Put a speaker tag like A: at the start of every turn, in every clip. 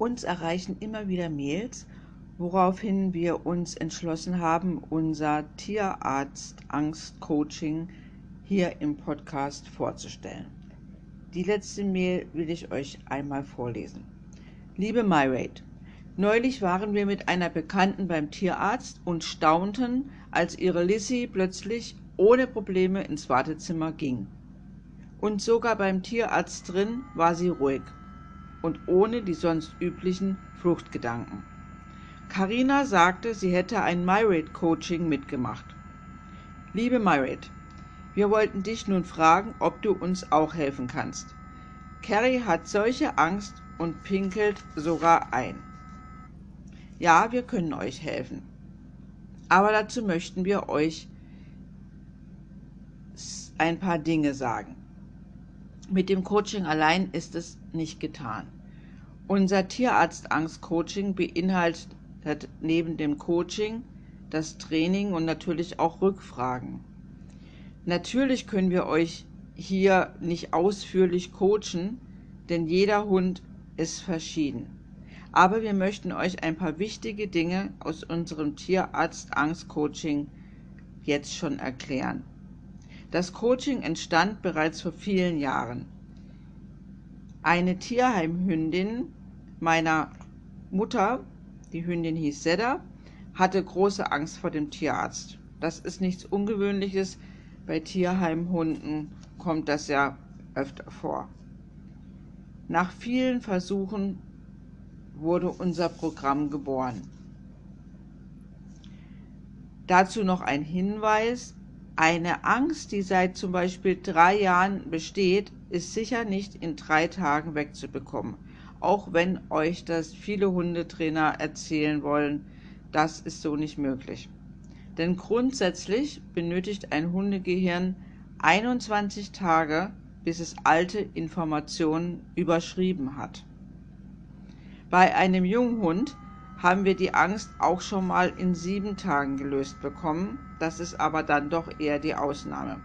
A: Uns erreichen immer wieder Mails, woraufhin wir uns entschlossen haben, unser Tierarzt-Angst-Coaching hier im Podcast vorzustellen. Die letzte Mail will ich euch einmal vorlesen. Liebe MyRate, neulich waren wir mit einer Bekannten beim Tierarzt und staunten, als ihre Lissy plötzlich ohne Probleme ins Wartezimmer ging. Und sogar beim Tierarzt drin war sie ruhig und ohne die sonst üblichen Fluchtgedanken. Karina sagte, sie hätte ein MyRate Coaching mitgemacht. Liebe MyRate, wir wollten dich nun fragen, ob du uns auch helfen kannst. Carrie hat solche Angst und pinkelt sogar ein. Ja, wir können euch helfen. Aber dazu möchten wir euch ein paar Dinge sagen. Mit dem Coaching allein ist es nicht getan. Unser Tierarzt-Angst-Coaching beinhaltet neben dem Coaching das Training und natürlich auch Rückfragen. Natürlich können wir euch hier nicht ausführlich coachen, denn jeder Hund ist verschieden. Aber wir möchten euch ein paar wichtige Dinge aus unserem Tierarzt-Angst-Coaching jetzt schon erklären. Das Coaching entstand bereits vor vielen Jahren. Eine Tierheimhündin meiner Mutter, die Hündin hieß Sedda, hatte große Angst vor dem Tierarzt. Das ist nichts Ungewöhnliches. Bei Tierheimhunden kommt das ja öfter vor. Nach vielen Versuchen wurde unser Programm geboren. Dazu noch ein Hinweis. Eine Angst, die seit zum Beispiel drei Jahren besteht, ist sicher nicht in drei Tagen wegzubekommen. Auch wenn euch das viele Hundetrainer erzählen wollen, das ist so nicht möglich. Denn grundsätzlich benötigt ein Hundegehirn 21 Tage, bis es alte Informationen überschrieben hat. Bei einem Junghund haben wir die Angst auch schon mal in sieben Tagen gelöst bekommen. Das ist aber dann doch eher die Ausnahme.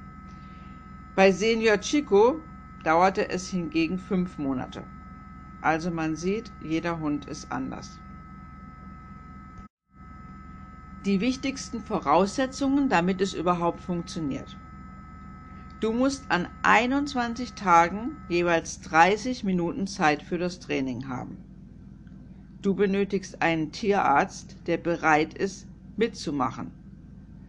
A: Bei Senior Chico dauerte es hingegen fünf Monate. Also man sieht, jeder Hund ist anders. Die wichtigsten Voraussetzungen, damit es überhaupt funktioniert. Du musst an 21 Tagen jeweils 30 Minuten Zeit für das Training haben. Du benötigst einen Tierarzt, der bereit ist, mitzumachen.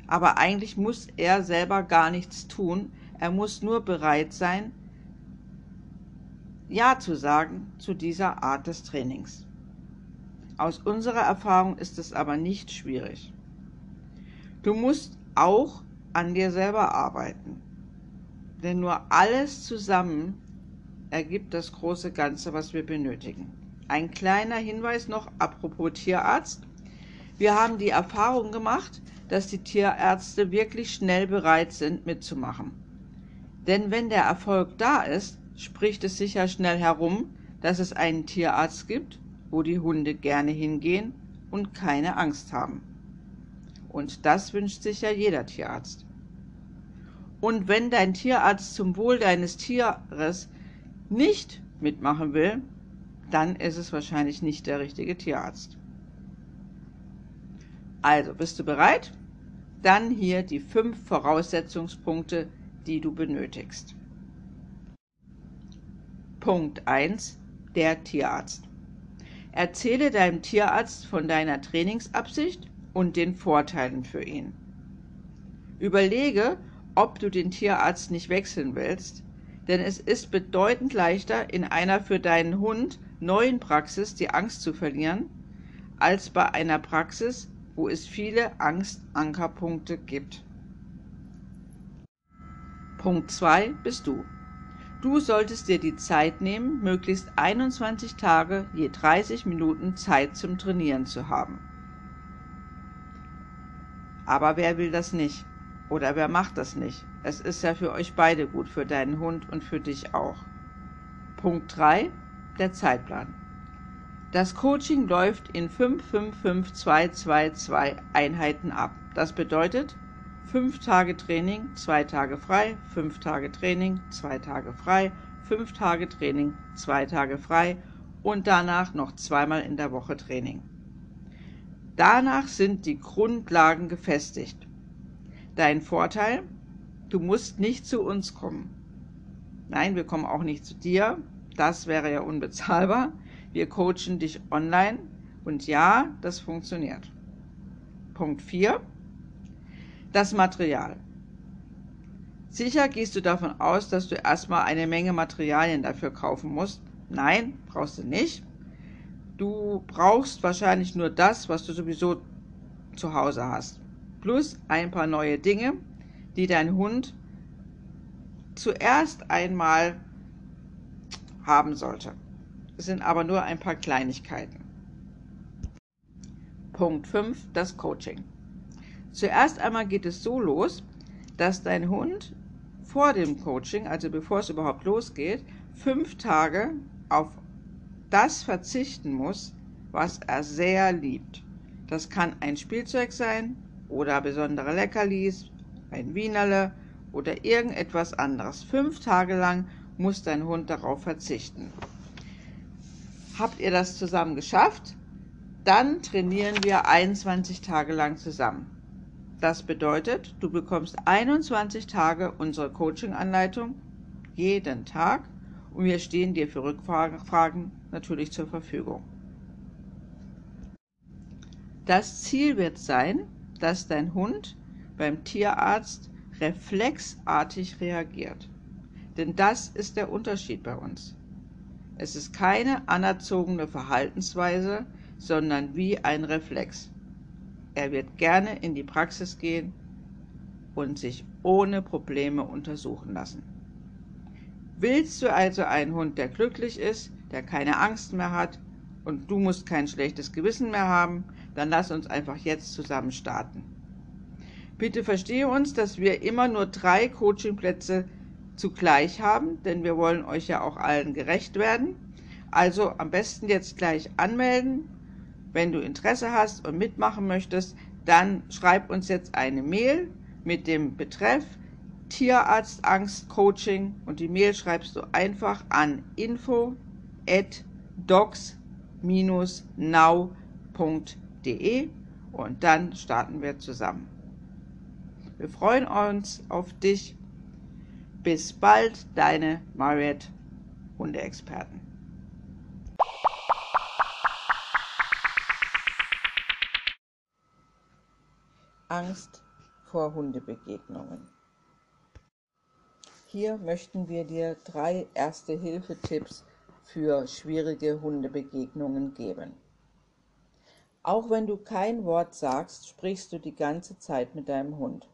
A: Aber eigentlich muss er selber gar nichts tun, er muss nur bereit sein, Ja zu sagen zu dieser Art des Trainings. Aus unserer Erfahrung ist es aber nicht schwierig. Du musst auch an dir selber arbeiten, denn nur alles zusammen ergibt das große Ganze, was wir benötigen. Ein kleiner Hinweis noch apropos Tierarzt. Wir haben die Erfahrung gemacht, dass die Tierärzte wirklich schnell bereit sind mitzumachen. Denn wenn der Erfolg da ist, spricht es sicher schnell herum, dass es einen Tierarzt gibt, wo die Hunde gerne hingehen und keine Angst haben. Und das wünscht sich ja jeder Tierarzt. Und wenn dein Tierarzt zum Wohl deines Tieres nicht mitmachen will, dann ist es wahrscheinlich nicht der richtige Tierarzt. Also, bist du bereit? Dann hier die fünf Voraussetzungspunkte, die du benötigst. Punkt 1. Der Tierarzt. Erzähle deinem Tierarzt von deiner Trainingsabsicht und den Vorteilen für ihn. Überlege, ob du den Tierarzt nicht wechseln willst, denn es ist bedeutend leichter, in einer für deinen Hund neuen Praxis die Angst zu verlieren, als bei einer Praxis, wo es viele Angstankerpunkte gibt. Punkt 2 bist du. Du solltest dir die Zeit nehmen, möglichst 21 Tage je 30 Minuten Zeit zum Trainieren zu haben. Aber wer will das nicht? Oder wer macht das nicht? Es ist ja für euch beide gut, für deinen Hund und für dich auch. Punkt 3 der Zeitplan. Das Coaching läuft in 5-5-5-2-2-2 Einheiten ab. Das bedeutet 5 Tage Training, 2 Tage frei, 5 Tage Training, 2 Tage frei, 5 Tage Training, 2 Tage frei und danach noch zweimal in der Woche Training. Danach sind die Grundlagen gefestigt. Dein Vorteil, du musst nicht zu uns kommen. Nein, wir kommen auch nicht zu dir, das wäre ja unbezahlbar. Wir coachen dich online und ja, das funktioniert. Punkt 4. Das Material. Sicher gehst du davon aus, dass du erstmal eine Menge Materialien dafür kaufen musst. Nein, brauchst du nicht. Du brauchst wahrscheinlich nur das, was du sowieso zu Hause hast. Plus ein paar neue Dinge, die dein Hund zuerst einmal haben sollte. Sind aber nur ein paar Kleinigkeiten. Punkt 5. Das Coaching. Zuerst einmal geht es so los, dass dein Hund vor dem Coaching, also bevor es überhaupt losgeht, fünf Tage auf das verzichten muss, was er sehr liebt. Das kann ein Spielzeug sein oder besondere Leckerlis, ein Wienerle oder irgendetwas anderes. Fünf Tage lang muss dein Hund darauf verzichten. Habt ihr das zusammen geschafft? Dann trainieren wir 21 Tage lang zusammen. Das bedeutet, du bekommst 21 Tage unsere Coaching-Anleitung jeden Tag und wir stehen dir für Rückfragen natürlich zur Verfügung. Das Ziel wird sein, dass dein Hund beim Tierarzt reflexartig reagiert. Denn das ist der Unterschied bei uns. Es ist keine anerzogene Verhaltensweise, sondern wie ein Reflex. Er wird gerne in die Praxis gehen und sich ohne Probleme untersuchen lassen. Willst du also einen Hund, der glücklich ist, der keine Angst mehr hat und du musst kein schlechtes Gewissen mehr haben, dann lass uns einfach jetzt zusammen starten. Bitte verstehe uns, dass wir immer nur drei Coachingplätze zugleich haben, denn wir wollen euch ja auch allen gerecht werden. Also am besten jetzt gleich anmelden. Wenn du Interesse hast und mitmachen möchtest, dann schreib uns jetzt eine Mail mit dem Betreff Tierarztangst Coaching und die Mail schreibst du einfach an info at docs-now.de und dann starten wir zusammen. Wir freuen uns auf dich. Bis bald, deine Marriott Hundeexperten. Angst vor Hundebegegnungen. Hier möchten wir dir drei Erste-Hilfe-Tipps für schwierige Hundebegegnungen geben. Auch wenn du kein Wort sagst, sprichst du die ganze Zeit mit deinem Hund.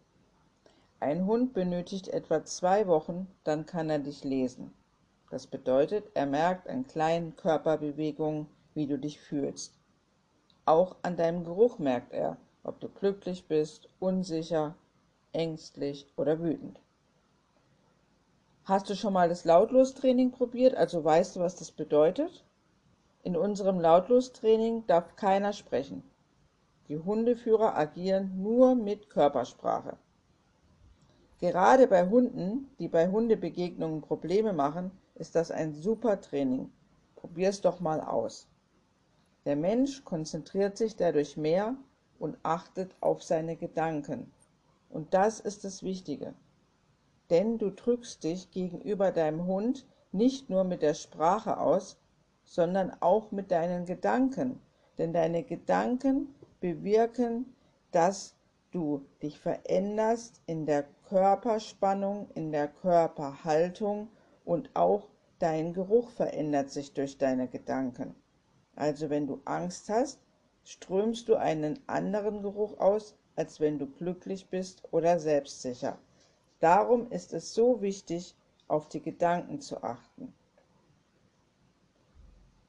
A: Ein Hund benötigt etwa zwei Wochen, dann kann er dich lesen. Das bedeutet, er merkt an kleinen Körperbewegungen, wie du dich fühlst. Auch an deinem Geruch merkt er, ob du glücklich bist, unsicher, ängstlich oder wütend. Hast du schon mal das Lautlostraining probiert, also weißt du, was das bedeutet? In unserem Lautlostraining darf keiner sprechen. Die Hundeführer agieren nur mit Körpersprache. Gerade bei Hunden, die bei Hundebegegnungen Probleme machen, ist das ein super Training. Probier's doch mal aus. Der Mensch konzentriert sich dadurch mehr und achtet auf seine Gedanken. Und das ist das Wichtige denn du drückst dich gegenüber deinem Hund nicht nur mit der Sprache aus, sondern auch mit deinen Gedanken, denn deine Gedanken bewirken, dass du dich veränderst in der Körperspannung, in der Körperhaltung und auch dein Geruch verändert sich durch deine Gedanken. Also wenn du Angst hast, strömst du einen anderen Geruch aus, als wenn du glücklich bist oder selbstsicher. Darum ist es so wichtig, auf die Gedanken zu achten.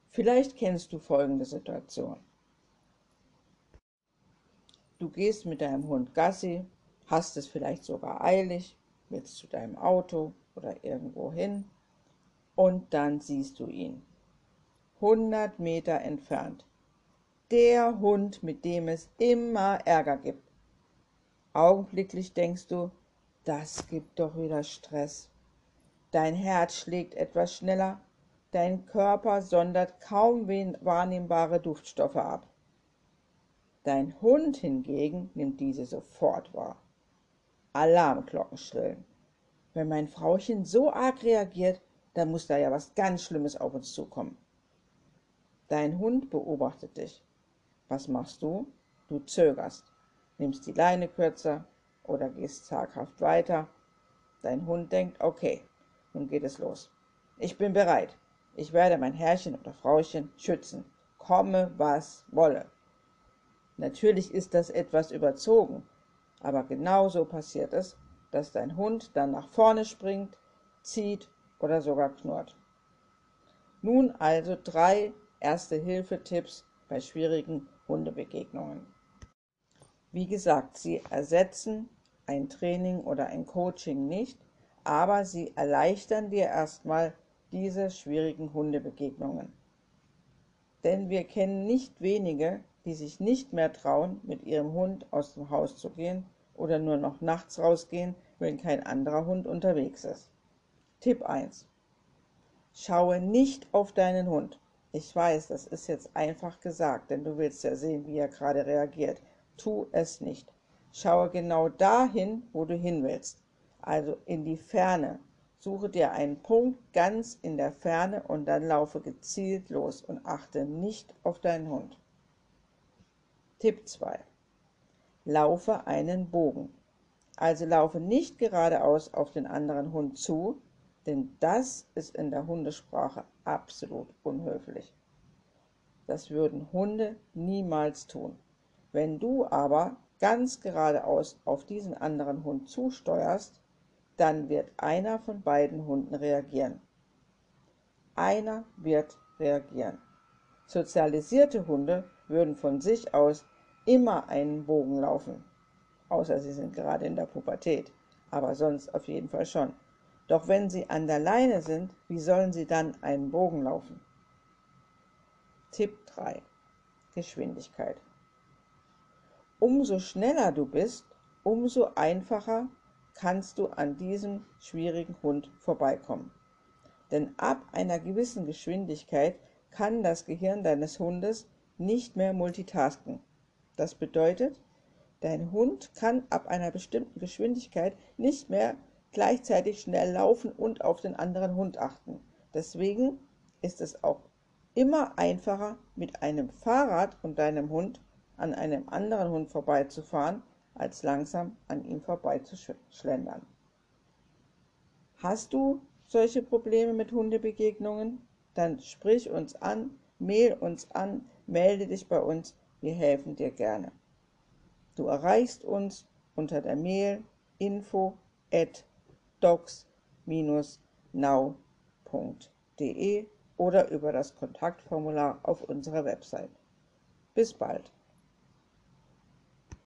A: Vielleicht kennst du folgende Situation. Du gehst mit deinem Hund Gassi, hast es vielleicht sogar eilig, willst zu deinem Auto oder irgendwo hin und dann siehst du ihn. 100 Meter entfernt. Der Hund, mit dem es immer Ärger gibt. Augenblicklich denkst du, das gibt doch wieder Stress. Dein Herz schlägt etwas schneller Dein Körper sondert kaum wahrnehmbare Duftstoffe ab. Dein Hund hingegen nimmt diese sofort wahr. Alarmglocken schrillen. Wenn mein Frauchen so arg reagiert, dann muss da ja was ganz Schlimmes auf uns zukommen. Dein Hund beobachtet dich. Was machst du? Du zögerst, nimmst die Leine kürzer oder gehst zaghaft weiter. Dein Hund denkt, okay, nun geht es los. Ich bin bereit. Ich werde mein Herrchen oder Frauchen schützen, komme was wolle. Natürlich ist das etwas überzogen, aber genau so passiert es, dass dein Hund dann nach vorne springt, zieht oder sogar knurrt. Nun also drei Erste-Hilfe-Tipps bei schwierigen Hundebegegnungen. Wie gesagt, sie ersetzen ein Training oder ein Coaching nicht, aber sie erleichtern dir erstmal diese schwierigen Hundebegegnungen. Denn wir kennen nicht wenige, die sich nicht mehr trauen, mit ihrem Hund aus dem Haus zu gehen oder nur noch nachts rausgehen, wenn kein anderer Hund unterwegs ist. Tipp 1. Schaue nicht auf deinen Hund. Ich weiß, das ist jetzt einfach gesagt, denn du willst ja sehen, wie er gerade reagiert. Tu es nicht. Schaue genau dahin, wo du hin willst, also in die Ferne, Suche dir einen Punkt ganz in der Ferne und dann laufe gezielt los und achte nicht auf deinen Hund. Tipp 2. Laufe einen Bogen. Also laufe nicht geradeaus auf den anderen Hund zu, denn das ist in der Hundesprache absolut unhöflich. Das würden Hunde niemals tun. Wenn du aber ganz geradeaus auf diesen anderen Hund zusteuerst, dann wird einer von beiden Hunden reagieren. Einer wird reagieren. Sozialisierte Hunde würden von sich aus immer einen Bogen laufen, außer sie sind gerade in der Pubertät, aber sonst auf jeden Fall schon. Doch wenn sie an der Leine sind, wie sollen sie dann einen Bogen laufen? Tipp 3. Geschwindigkeit. Umso schneller du bist, umso einfacher kannst du an diesem schwierigen Hund vorbeikommen. Denn ab einer gewissen Geschwindigkeit kann das Gehirn deines Hundes nicht mehr multitasken. Das bedeutet, dein Hund kann ab einer bestimmten Geschwindigkeit nicht mehr gleichzeitig schnell laufen und auf den anderen Hund achten. Deswegen ist es auch immer einfacher, mit einem Fahrrad und deinem Hund an einem anderen Hund vorbeizufahren, als langsam an ihm vorbeizuschlendern. Hast du solche Probleme mit Hundebegegnungen? Dann sprich uns an, mail uns an, melde dich bei uns, wir helfen dir gerne. Du erreichst uns unter der Mail info at docs-now.de oder über das Kontaktformular auf unserer Website. Bis bald.